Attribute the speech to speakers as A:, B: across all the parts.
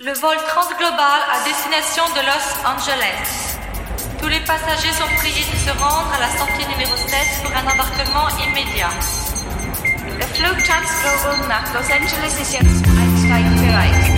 A: Le vol transglobal à destination de Los Angeles. Tous les passagers sont priés de se rendre à la sortie numéro 7 pour un embarquement immédiat.
B: Der Flug Transglobal nach Los Angeles ist jetzt einsteigbereit.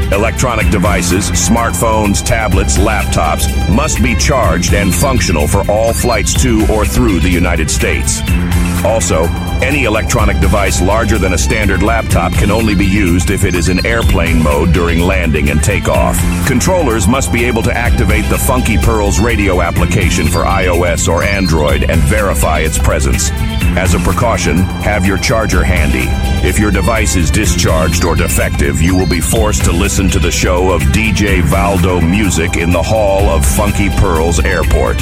C: Electronic devices, smartphones, tablets, laptops must be charged and functional for all flights to or through the United States. Also, any electronic device larger than a standard laptop can only be used if it is in airplane mode during landing and takeoff. Controllers must be able to activate the Funky Pearls radio application for iOS or Android and verify its presence. As a precaution, have your charger handy. If your device is discharged or defective, you will be forced to listen to the show of DJ Valdo music in the hall of Funky Pearls Airport.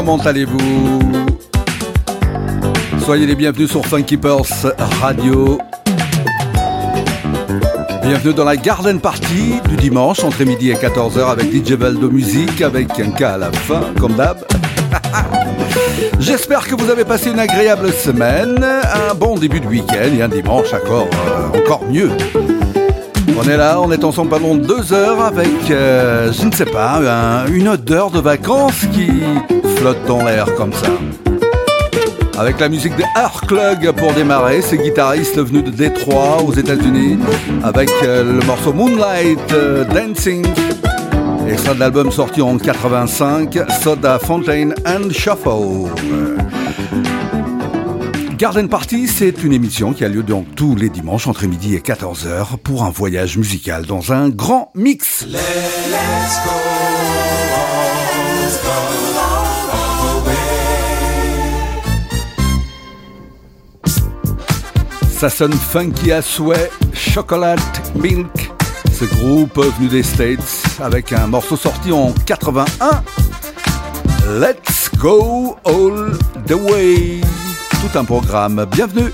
D: Comment allez-vous Soyez les bienvenus sur Funky Radio. Bienvenue dans la Garden Party du dimanche entre midi et 14h avec DJ de Musique avec un cas à la fin comme d'hab. J'espère que vous avez passé une agréable semaine, un bon début de week-end et un dimanche encore, euh, encore mieux. On est là, on est ensemble pendant deux heures avec, euh, je ne sais pas, une odeur de vacances qui flotte dans l'air comme ça. Avec la musique de Club pour démarrer, ces guitaristes venus de Détroit aux États-Unis, avec euh, le morceau Moonlight Dancing. Extrait de l'album sorti en 85, Soda Fontaine and Shuffle. Garden Party, c'est une émission qui a lieu donc tous les dimanches entre midi et 14h pour un voyage musical dans un grand mix. Ça sonne funky à souhait, chocolate, milk, ce groupe venu des States avec un morceau sorti en 81. Let's go all the way. Tout un programme. Bienvenue.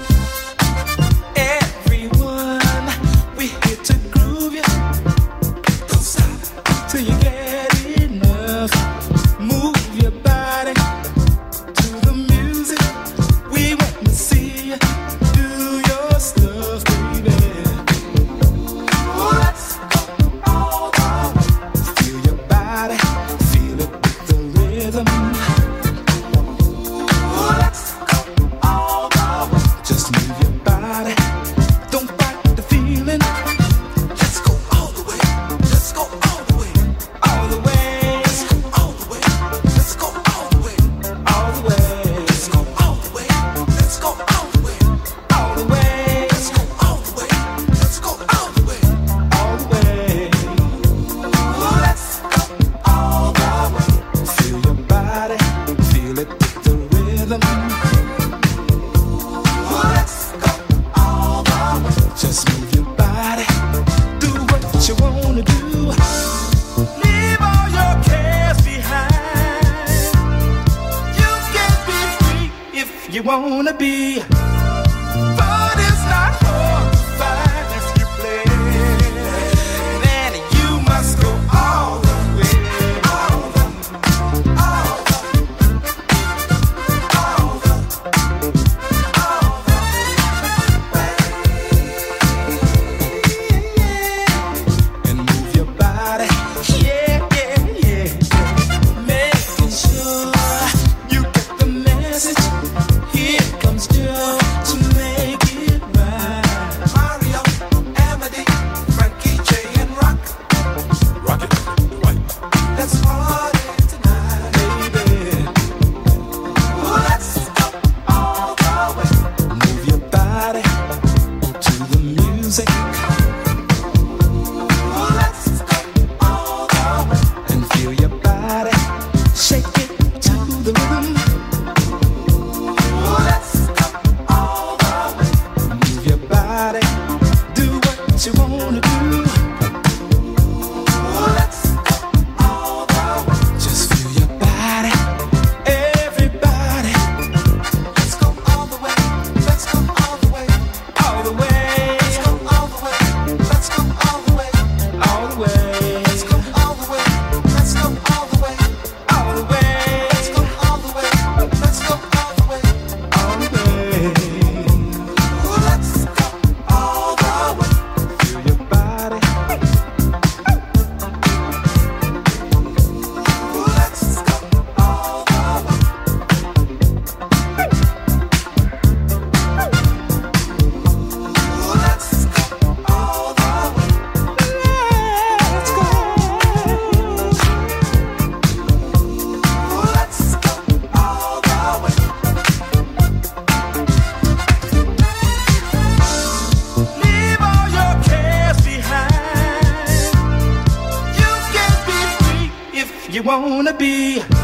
E: wanna be.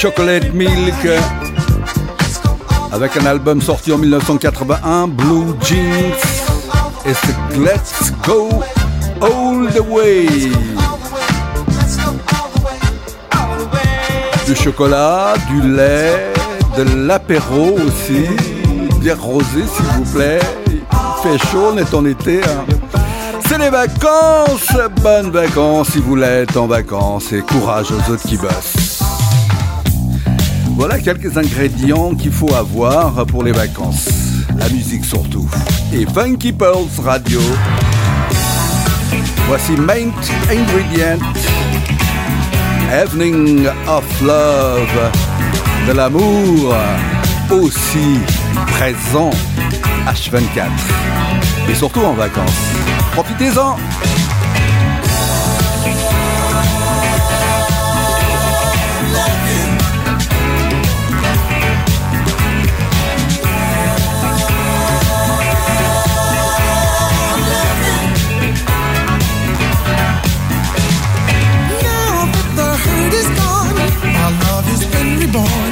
E: Chocolate Milk avec un album sorti en 1981, Blue Jeans, et c'est Let's Go All the Way. Du chocolat, du lait, de l'apéro aussi, bière rosée s'il vous plaît. Il fait chaud, on est en été. Hein. C'est les vacances, bonnes vacances si vous l'êtes en vacances et courage aux autres qui bossent. Voilà quelques ingrédients qu'il faut avoir pour les vacances. La musique surtout. Et Funky Pearls Radio. Voici Main Ingredient. Evening of Love. De l'amour aussi présent H24. Et surtout en vacances. Profitez-en
F: boy.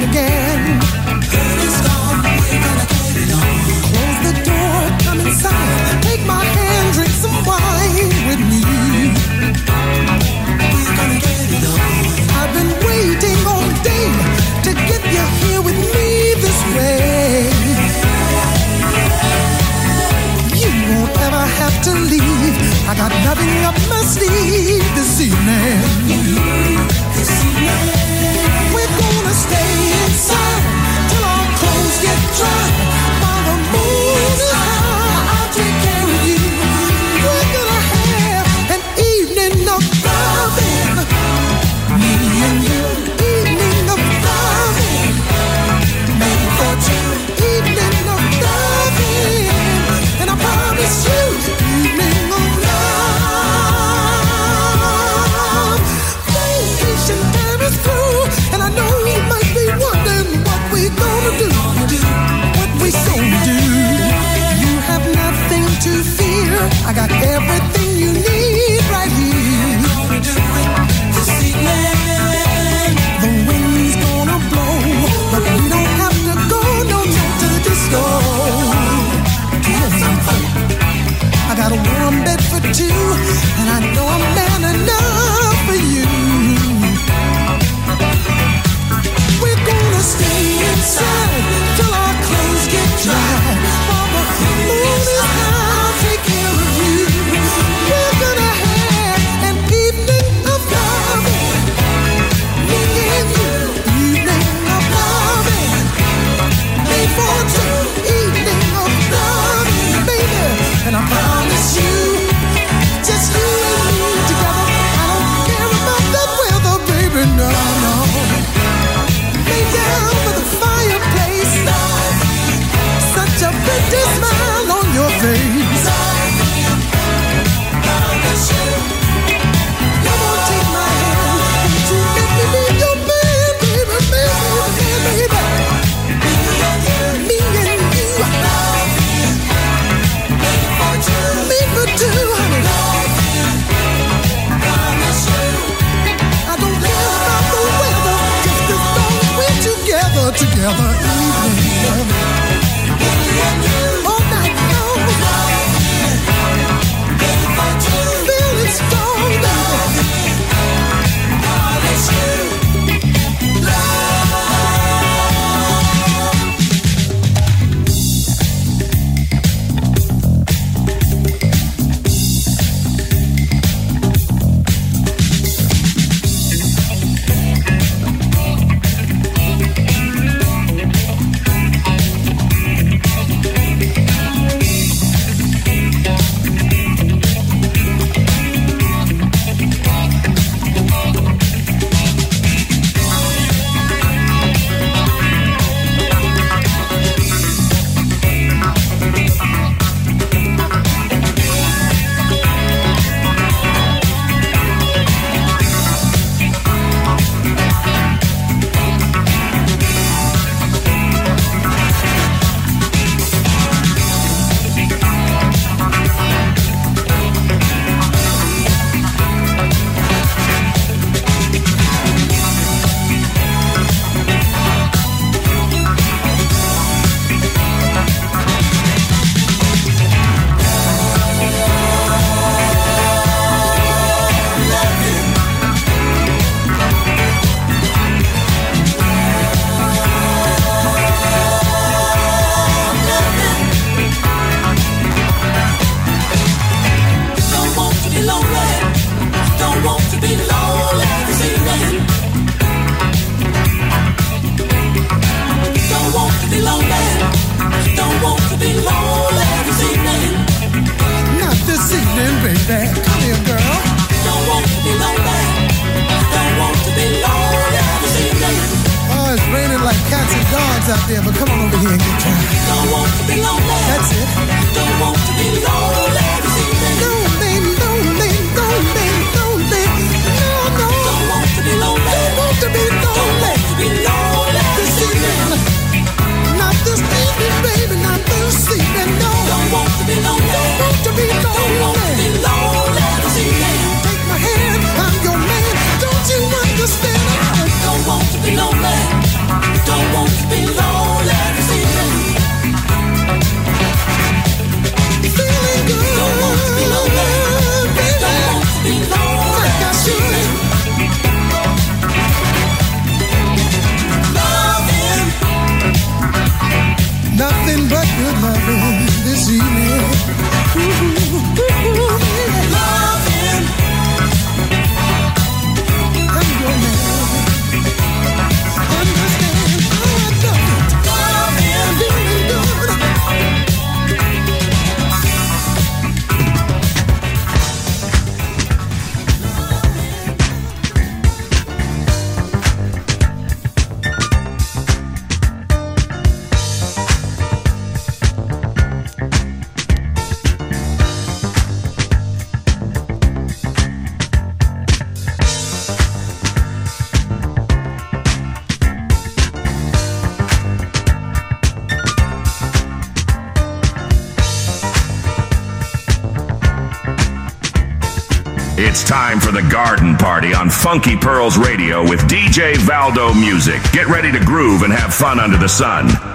F: time for the garden party on Funky Pearls Radio with DJ Valdo Music. Get ready to groove and have fun under the sun.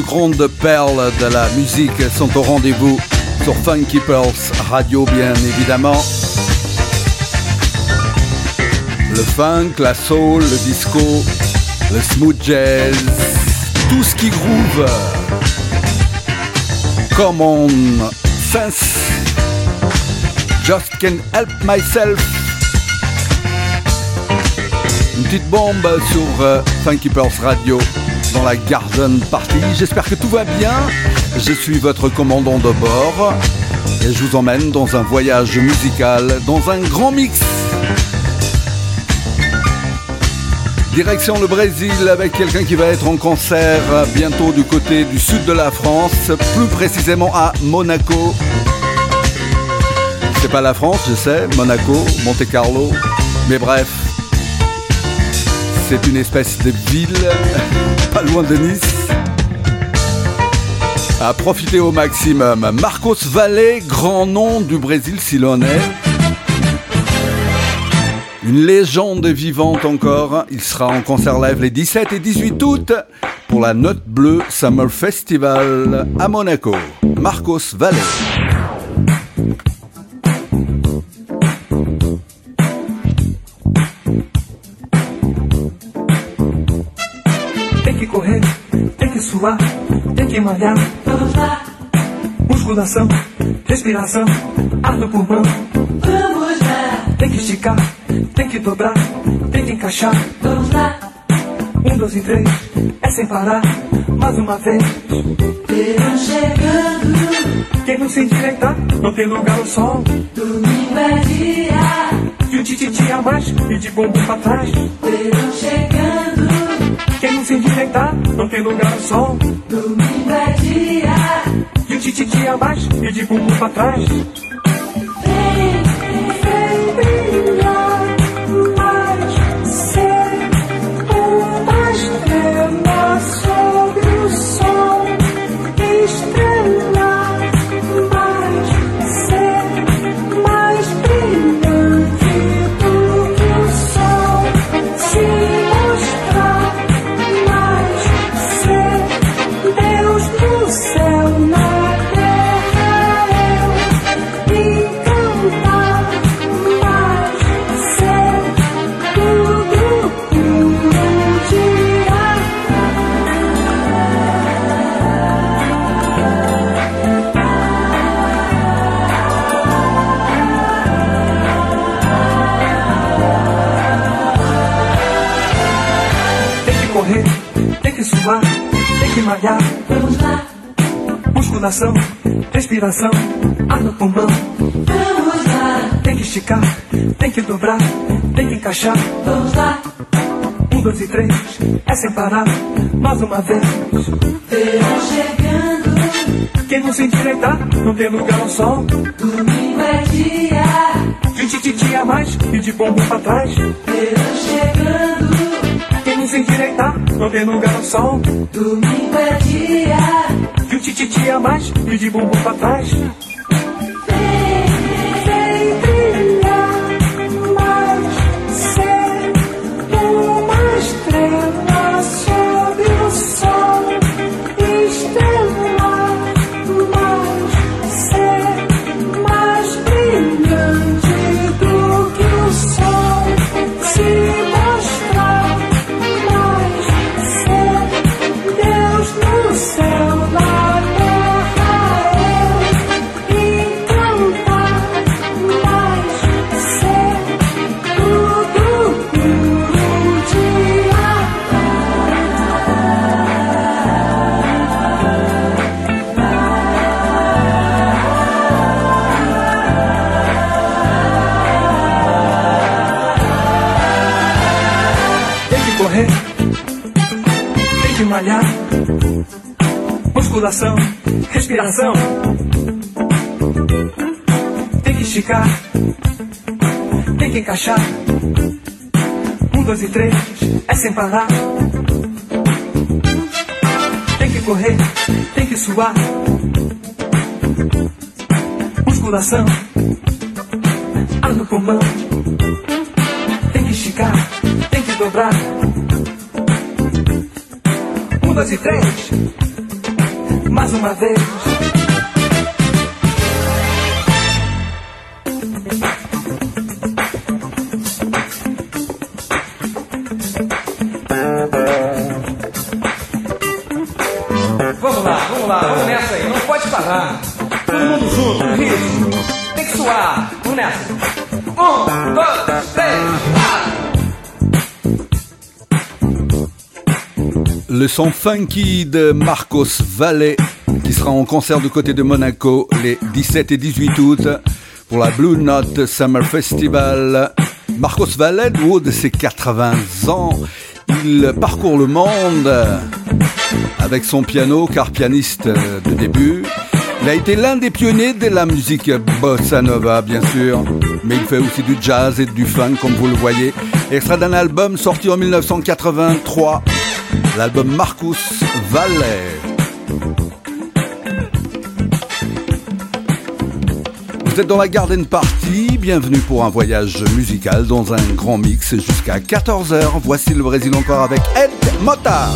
G: Plus grandes perles de la musique sont au rendez-vous sur Funky Pearls Radio, bien évidemment. Le funk, la soul, le disco, le smooth jazz, tout ce qui groove. Come on, sense. Just can help myself. Une petite bombe sur euh, Funky Pearls Radio dans la Garden Party. J'espère que tout va bien. Je suis votre commandant de bord et je vous emmène dans un voyage musical, dans un grand mix. Direction le Brésil avec quelqu'un qui va être en concert bientôt du côté du sud de la France, plus précisément à Monaco. C'est pas la France, je sais, Monaco, Monte Carlo, mais bref, c'est une espèce de ville loin de Nice. À profiter au maximum. Marcos Valle, grand nom du Brésil s'il en est. Une légende vivante encore. Il sera en concert live les 17 et 18 août pour la Note Bleue Summer Festival à Monaco. Marcos Valle.
H: Malhar. Vamos lá. Musculação, respiração, ar no pulmão. Vamos lá. Tem que esticar, tem que dobrar, tem que encaixar. Vamos lá. Um, dois e três, é sem parar, mais uma vez. Verão chegando. Quem não se endireitar, não tem lugar ao sol. Domingo é dia. E o tititi a mais, e de bumbum pra trás. Verão chegando. Quem não se endireitar, não tem lugar ao sol. Domingo é dia. E o tititi a mais, e de bumbum pra trás. Ar no pulmão. Vamos lá. Tem que esticar, tem que dobrar, tem que encaixar. Vamos lá. Um, dois e três, é sem parar, mais uma vez. Verão chegando. Quem não se endireitar, não tem lugar ao sol. Domingo é dia. De tititi a mais e de bumbum pra trás. Verão chegando. Quem não se endireitar, não tem lugar ao sol. Domingo é dia. De tititi a mais e de bumbum pra trás. Musculação, respiração. Tem que esticar, tem que encaixar. Um, dois e três, é sem parar. Tem que correr, tem que suar. Musculação, ar no pulmão. Tem que esticar, tem que dobrar. Um, dois e três. Mais uma vez.
I: Vamos lá, vamos lá, vamos aí, não pode parar. Todo mundo junto, ritmo. Tem que suar, vamos nessa. Um, dois, três,
G: Le son funky de Marcos Valle qui sera en concert du côté de Monaco les 17 et 18 août pour la Blue Note Summer Festival. Marcos Valle, du haut de ses 80 ans, il parcourt le monde avec son piano, car pianiste de début. Il a été l'un des pionniers de la musique bossa nova, bien sûr, mais il fait aussi du jazz et du funk, comme vous le voyez. Extrait d'un album sorti en 1983, l'album Marcus Valle. Vous êtes dans la Garden Party, bienvenue pour un voyage musical dans un grand mix jusqu'à 14h. Voici le Brésil encore avec Ed Mota.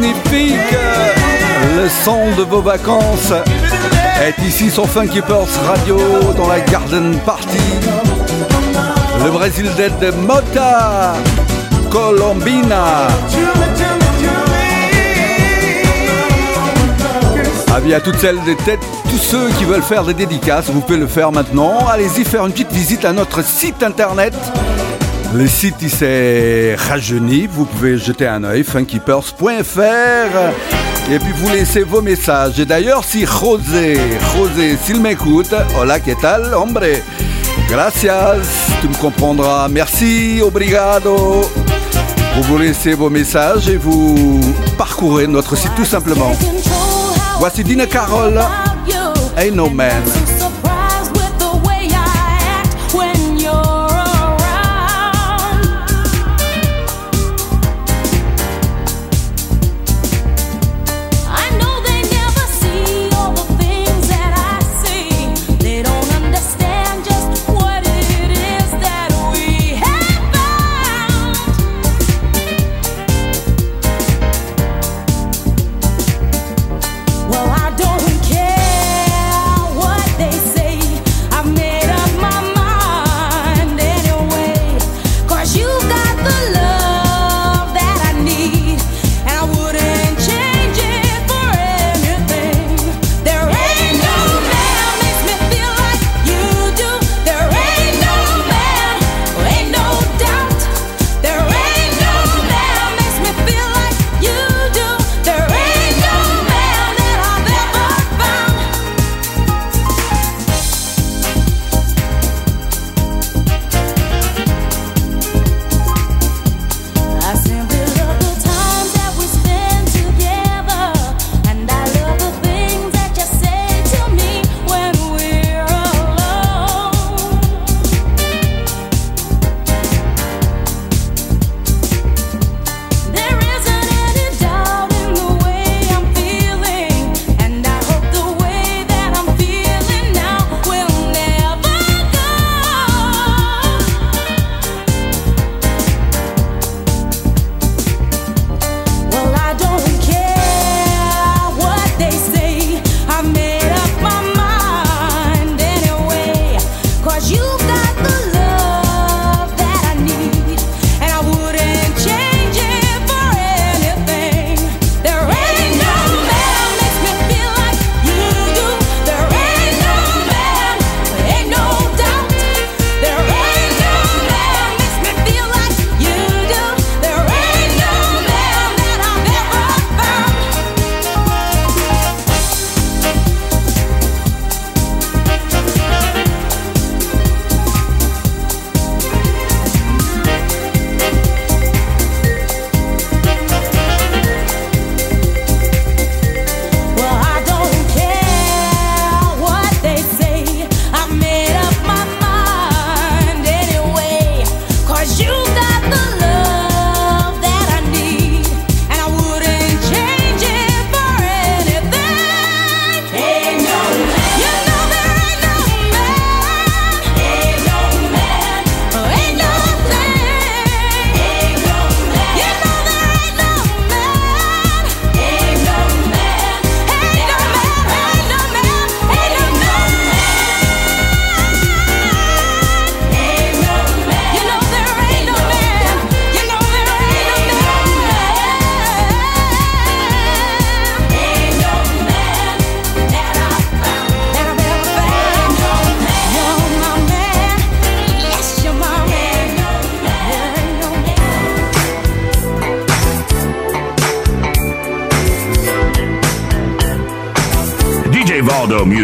G: Magnifique Le son de vos vacances est ici sur Funky Radio dans la Garden Party. Le Brésil de Mota Colombina. Avis à toutes celles et tous ceux qui veulent faire des dédicaces, vous pouvez le faire maintenant. Allez-y faire une petite visite à notre site internet. Le site s'est rajeuni, vous pouvez jeter un œil, funkypurse.fr et puis vous laissez vos messages. Et d'ailleurs, si José, José, s'il m'écoute, hola, ¿qué tal, hombre? Gracias, tu me comprendras. Merci, obrigado. Vous vous laissez vos messages et vous parcourez notre site tout simplement. Voici Dina Carole, Ain't No Man.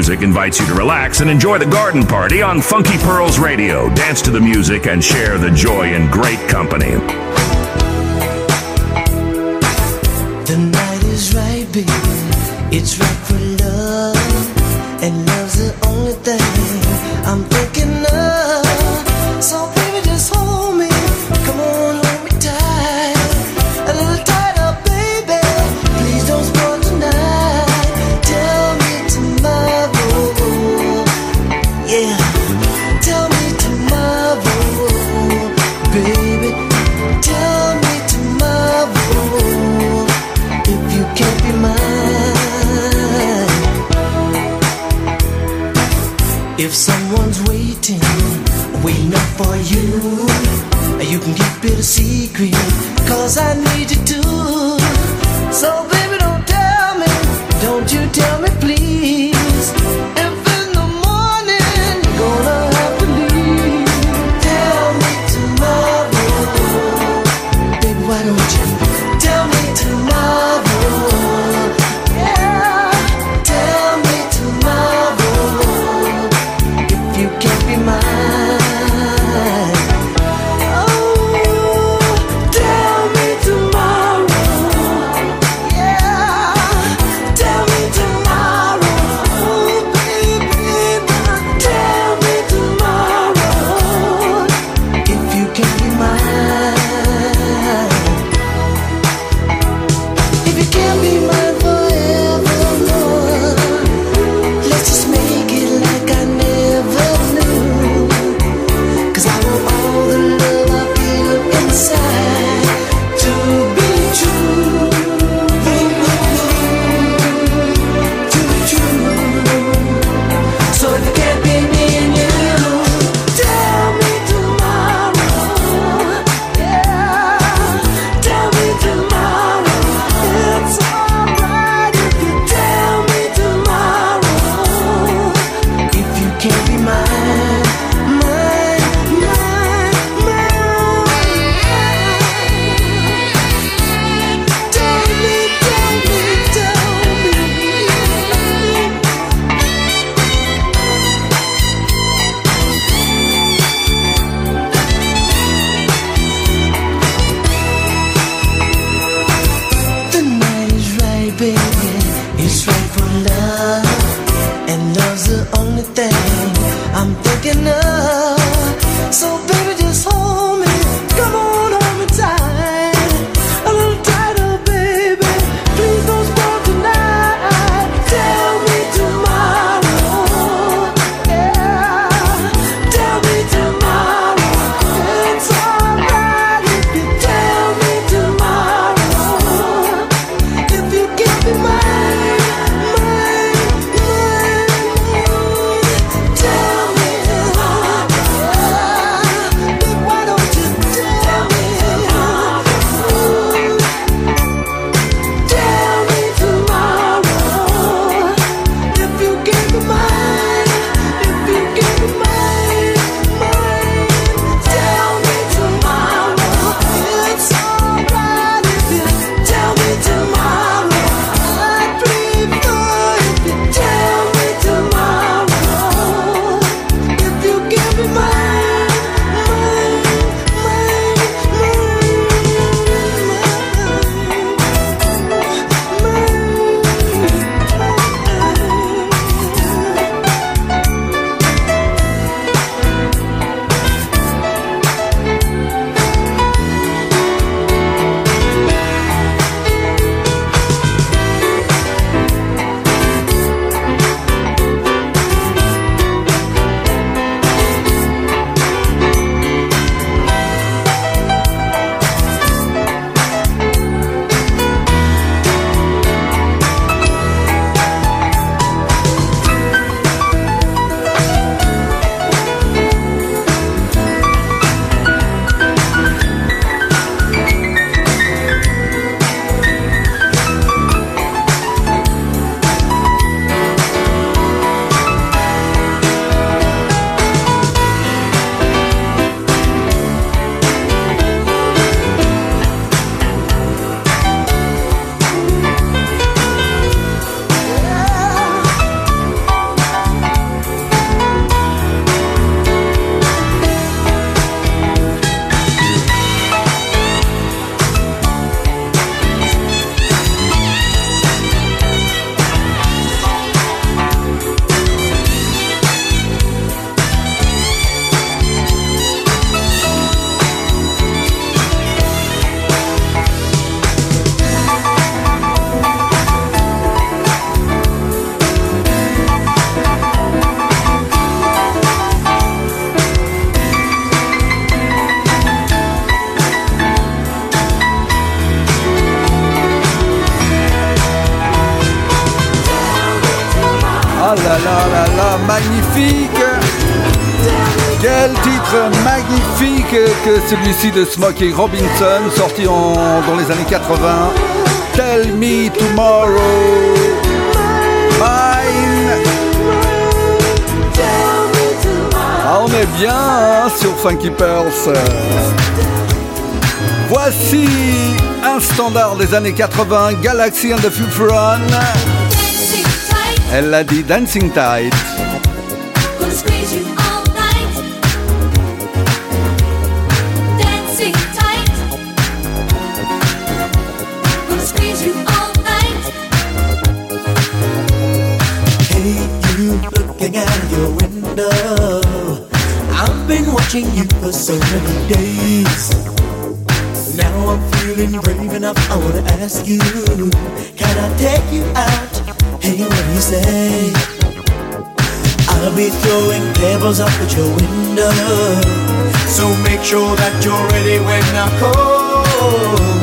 C: Music invites you to relax and enjoy the garden party on Funky Pearls Radio. Dance to the music and share the joy in great company.
F: The night is right, baby. It's right for
G: celui-ci de Smokey Robinson, sorti en, dans les années 80. Tell me tomorrow. Mine. Ah, on est bien hein, sur Funky Pearls. Voici un standard des années 80, Galaxy and the Futuron. Elle l'a dit Dancing
F: Tide. watching you for so many days. Now I'm feeling brave enough, I wanna ask you, can I take you out? Hey, what do you say? I'll be throwing pebbles up at your window, so make sure that you're ready when I call.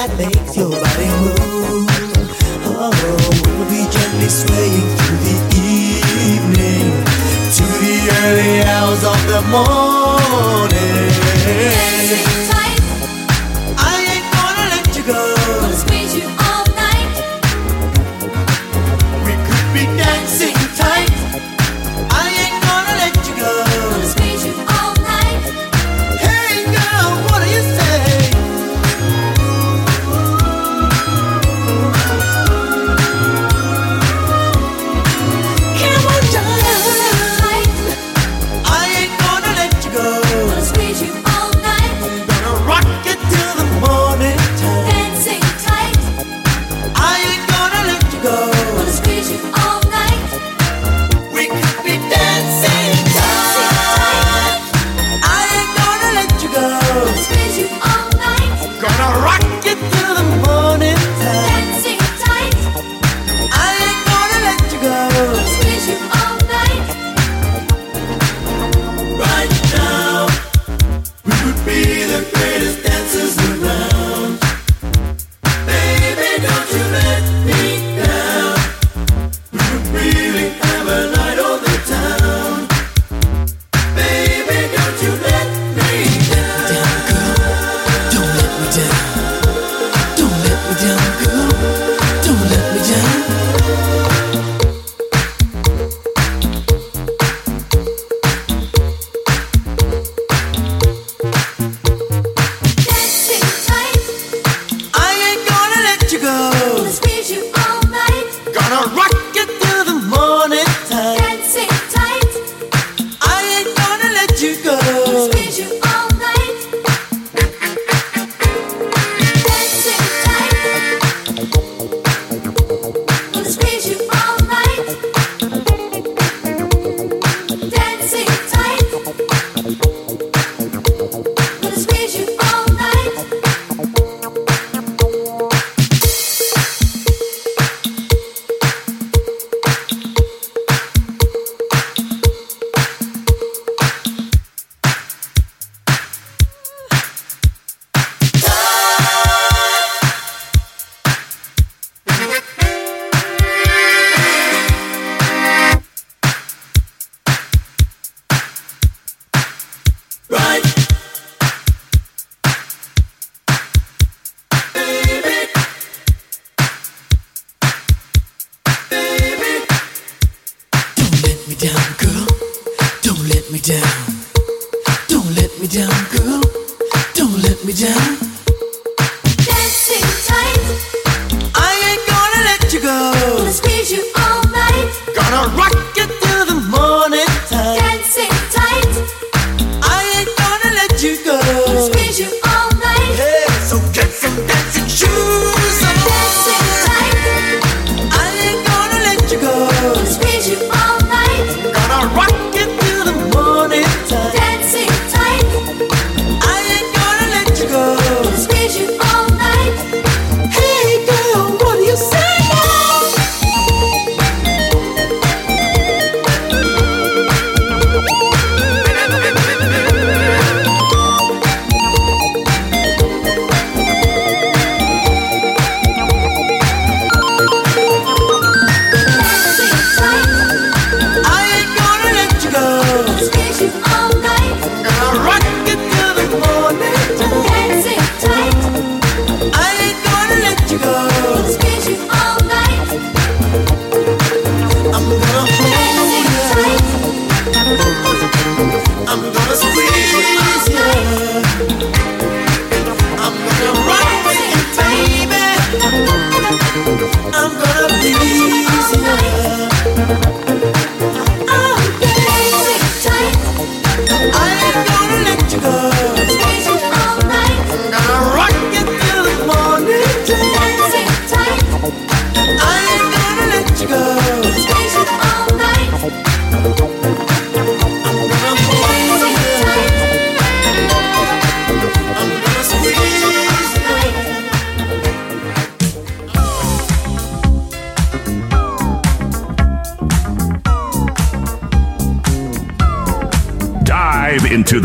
F: that makes your body move. Oh, we'll be gently swaying through the evening to the early hours of the morning.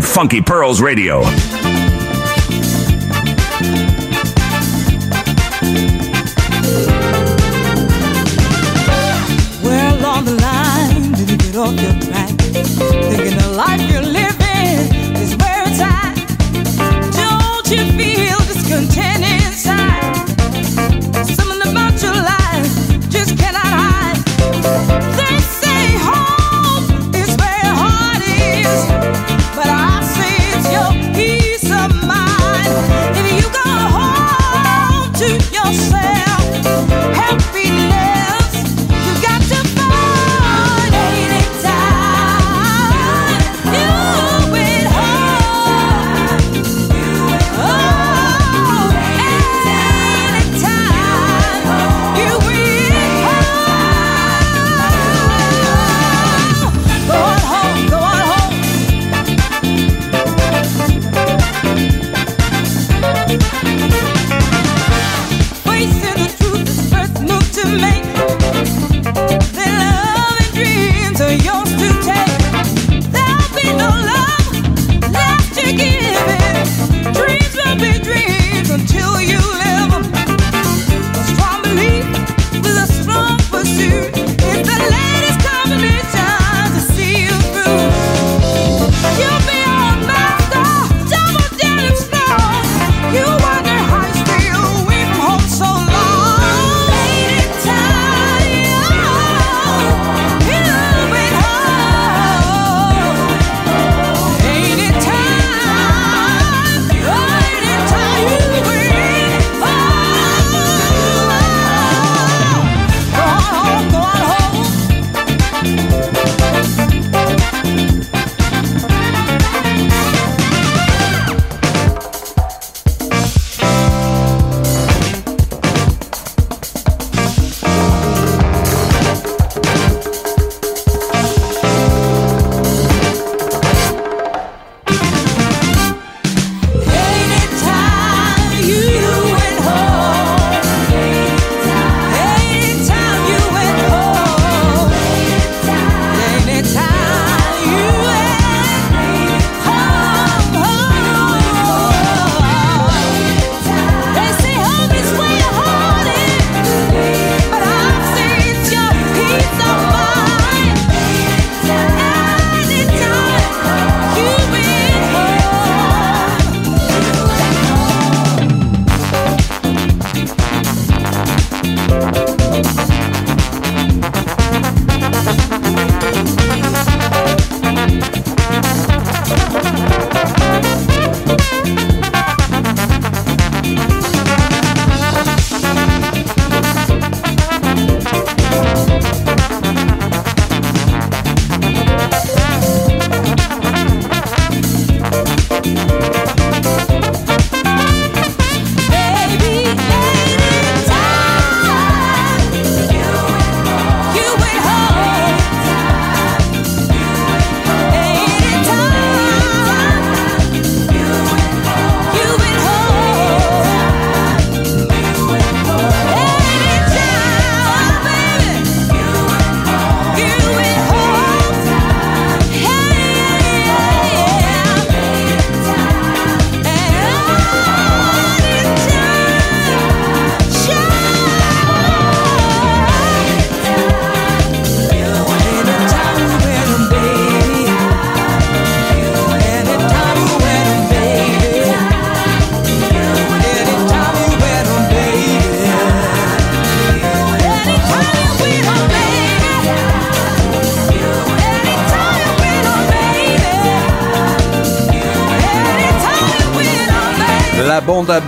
H: Funky Pearls Radio.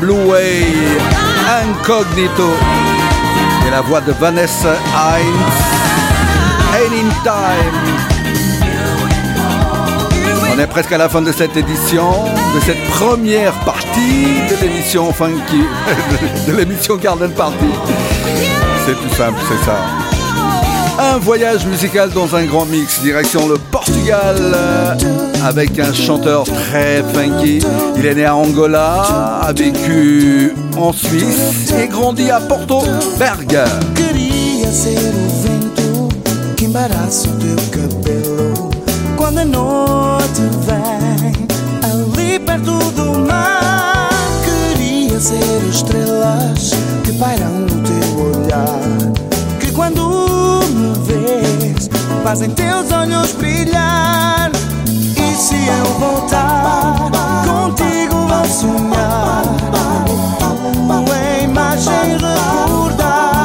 G: Blue Way, Incognito, et la voix de Vanessa Hines, Anytime. On est presque à la fin de cette édition, de cette première partie de l'émission Funky, de l'émission Garden Party. C'est tout simple, c'est ça. Un voyage musical dans un grand mix, direction le Portugal, euh, avec un chanteur très funky. Il est né à Angola, a vécu en Suisse et grandi à Porto Berg.
J: Ser estrelas que teu olhar. Quando me vês fazem teus olhos brilhar. E se eu voltar contigo vou sonhar. Tua imagem recordar.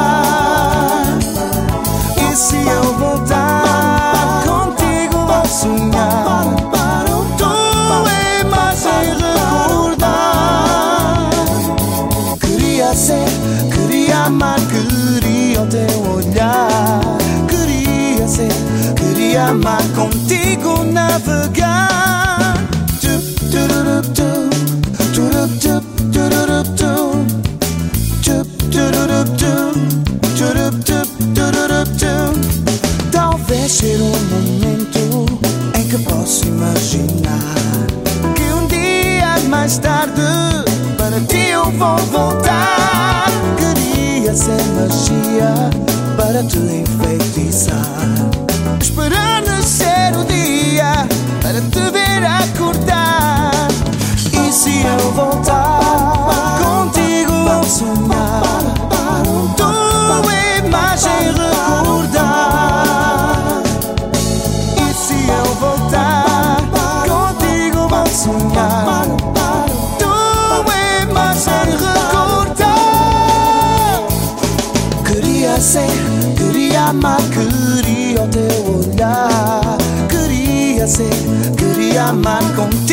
J: E se eu voltar magia para te enfeitiçar. Esperar nascer o dia para te ver acordar. E se eu voltar contigo vou sonhar hacer, quería amar contigo.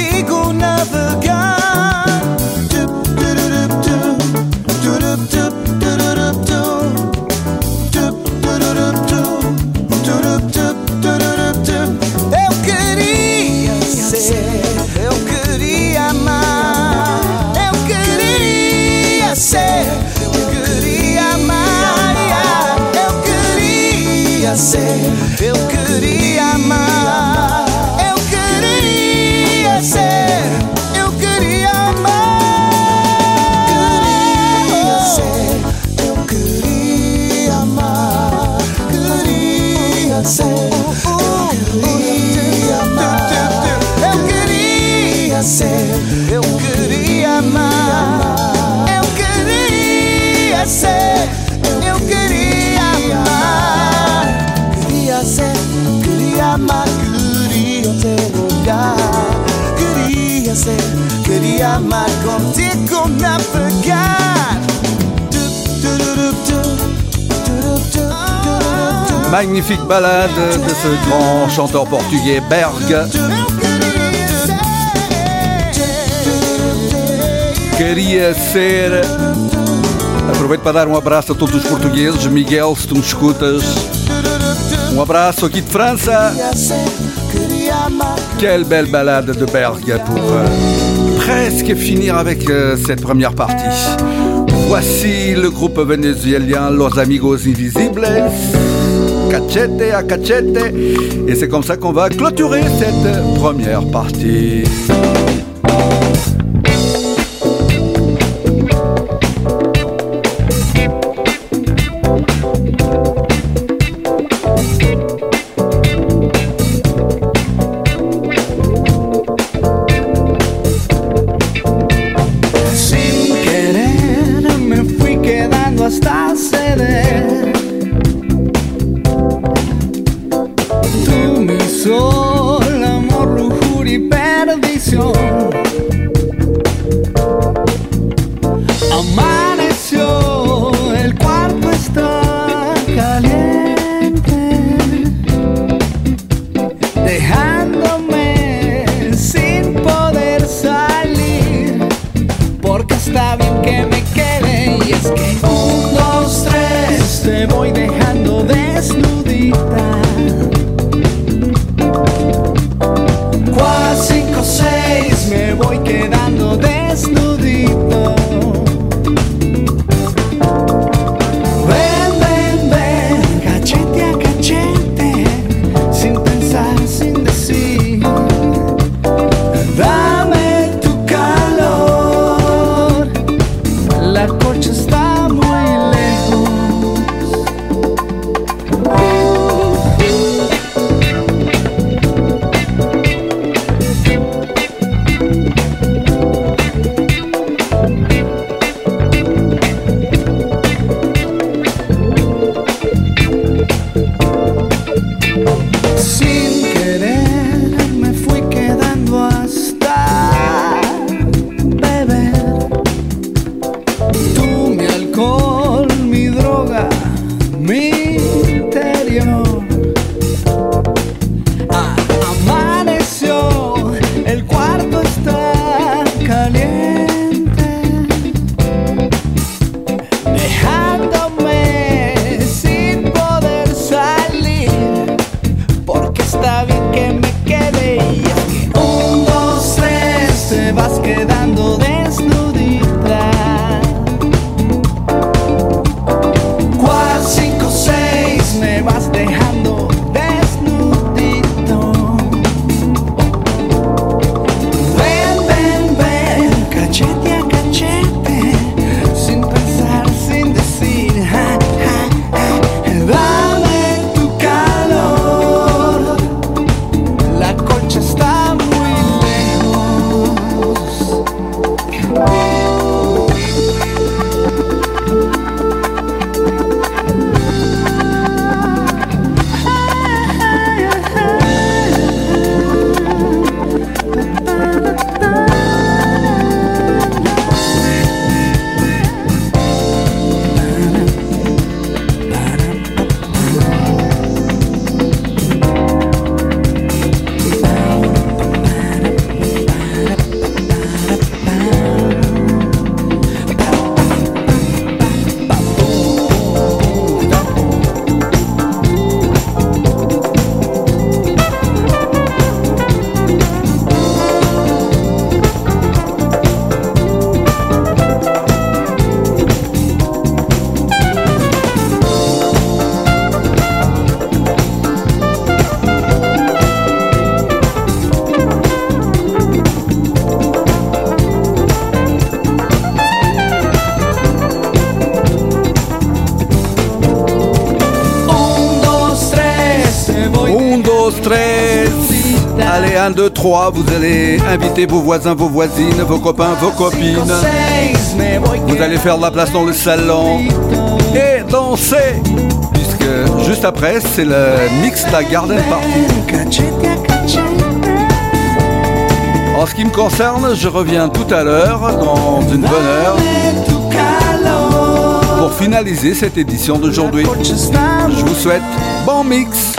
G: Magnifique balade de ce grand chanteur portugais Berg. Queria ser. Aproveito para dar um abraço a todos os portugueses. Miguel, se tu me escutas, um abraço aqui de França. Quelle belle balade de Berg pour euh, presque finir avec euh, cette première partie. Voici le groupe vénézuélien Los Amigos Invisibles, cachete à cachete, et c'est comme ça qu'on va clôturer cette première partie. 2, 3. Vous allez inviter vos voisins, vos voisines, vos copains, vos copines. Vous allez faire de la place dans le salon et danser. Puisque juste après, c'est le mix de la Garden Party. En ce qui me concerne, je reviens tout à l'heure, dans une bonne heure, pour finaliser cette édition d'aujourd'hui. Je vous souhaite bon mix.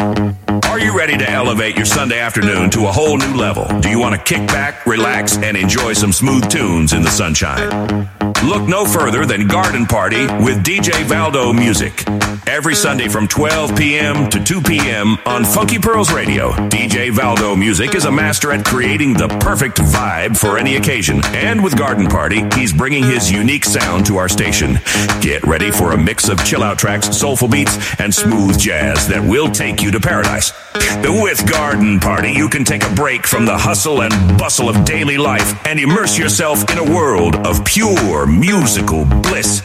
C: Ready to elevate your Sunday afternoon to a whole new level? Do you want to kick back, relax, and enjoy some smooth tunes in the sunshine? Look no further than Garden Party with DJ Valdo Music. Every Sunday from 12 p.m. to 2 p.m. on Funky Pearls Radio. DJ Valdo Music is a master at creating the perfect vibe for any occasion. And with Garden Party, he's bringing his unique sound to our station. Get ready for a mix of chill out tracks, soulful beats, and smooth jazz that will take you to paradise. With Garden Party, you can take a break from the hustle and bustle of daily life and immerse yourself in a world of pure musical bliss.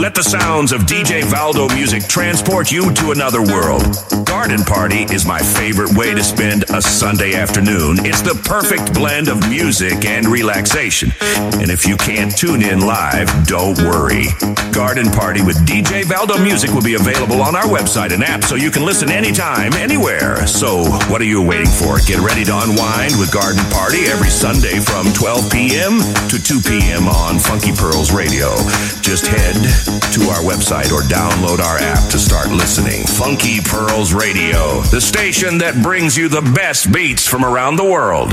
C: Let the sounds of DJ Valdo music transport you to another world. Garden Party is my favorite way to spend a Sunday afternoon. It's the perfect blend of music and relaxation. And if you can't tune in live, don't worry. Garden Party with DJ Valdo Music will be available on our website and app so you can listen anytime, anywhere. So, what are you waiting for? Get ready to unwind with Garden Party every Sunday from 12 p.m. to 2 p.m. on Funky Pearls Radio. Just head to our website or download our app to start listening. Funky Pearls Radio, the station that brings you the best beats from around the world.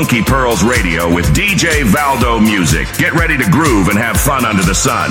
K: Funky Pearls Radio with DJ Valdo Music. Get ready to groove and have fun under the sun.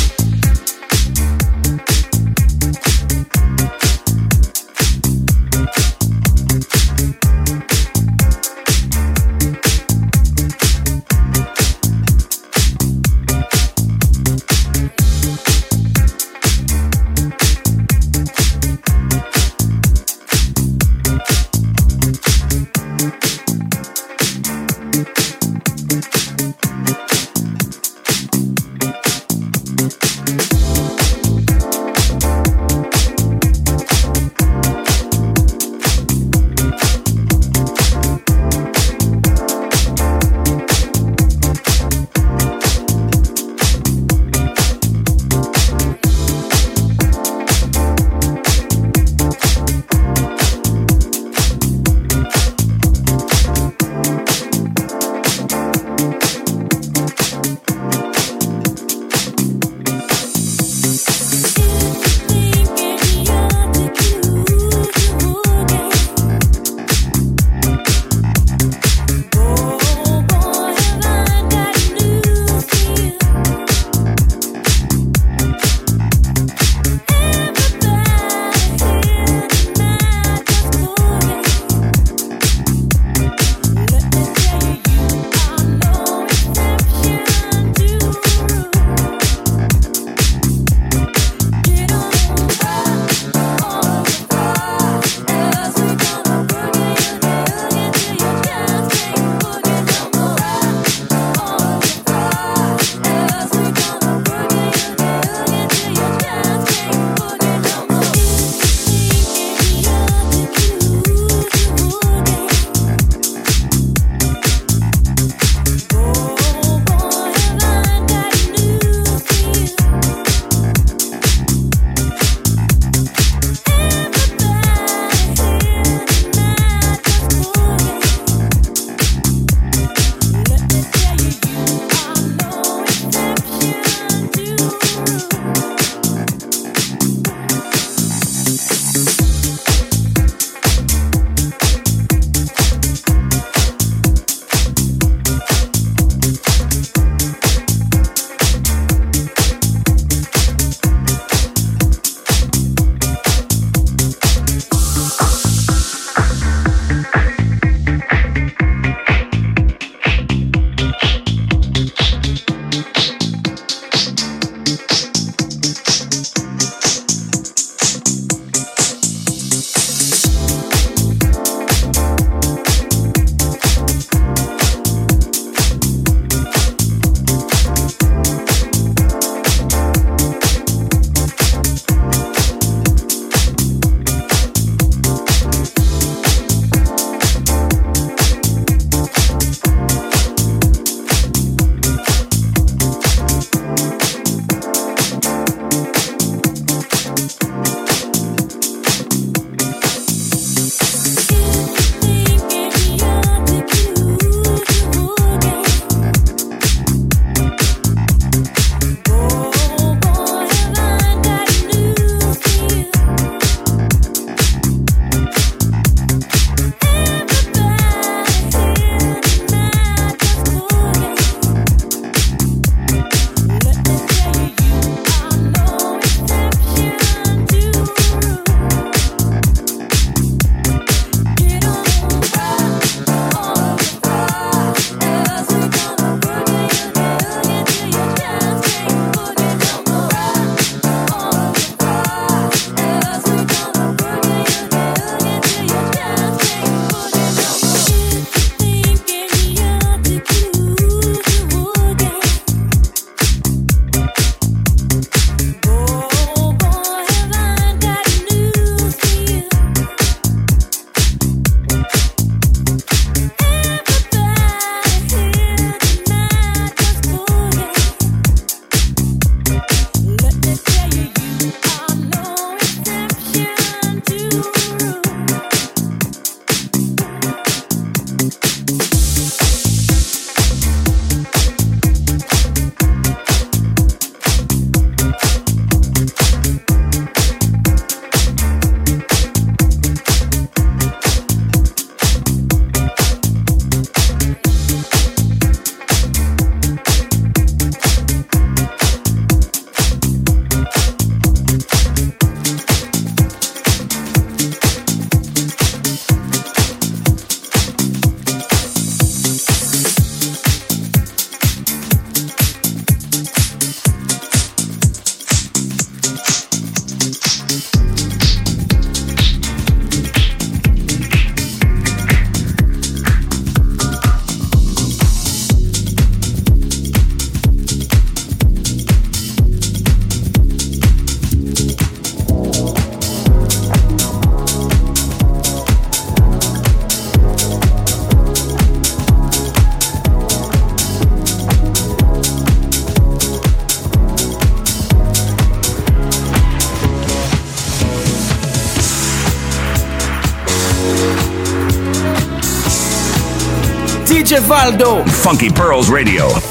F: Funky Pearls Radio.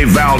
H: Dave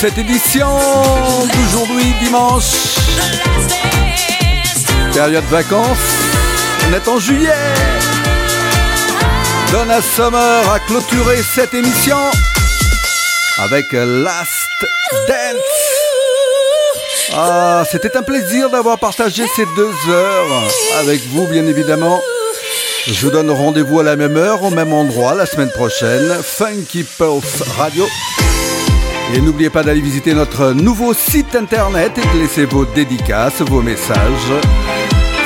G: Cette édition d'aujourd'hui, dimanche. Période vacances. On est en juillet. Donna Summer a clôturé cette émission avec Last Dance. Ah, c'était un plaisir d'avoir partagé ces deux heures avec vous, bien évidemment. Je vous donne rendez-vous à la même heure, au même endroit, la semaine prochaine. Funky Pulse Radio. Et n'oubliez pas d'aller visiter notre nouveau site internet et de laisser vos dédicaces, vos messages.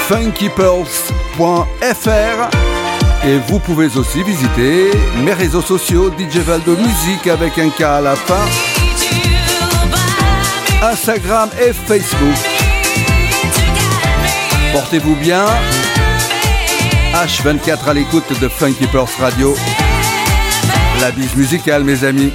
G: funkypearls.fr et vous pouvez aussi visiter mes réseaux sociaux DJ Valdo Musique avec un K à la fin. Instagram et Facebook. Portez-vous bien. H24 à l'écoute de Funky Pearls Radio. La bise musicale, mes amis.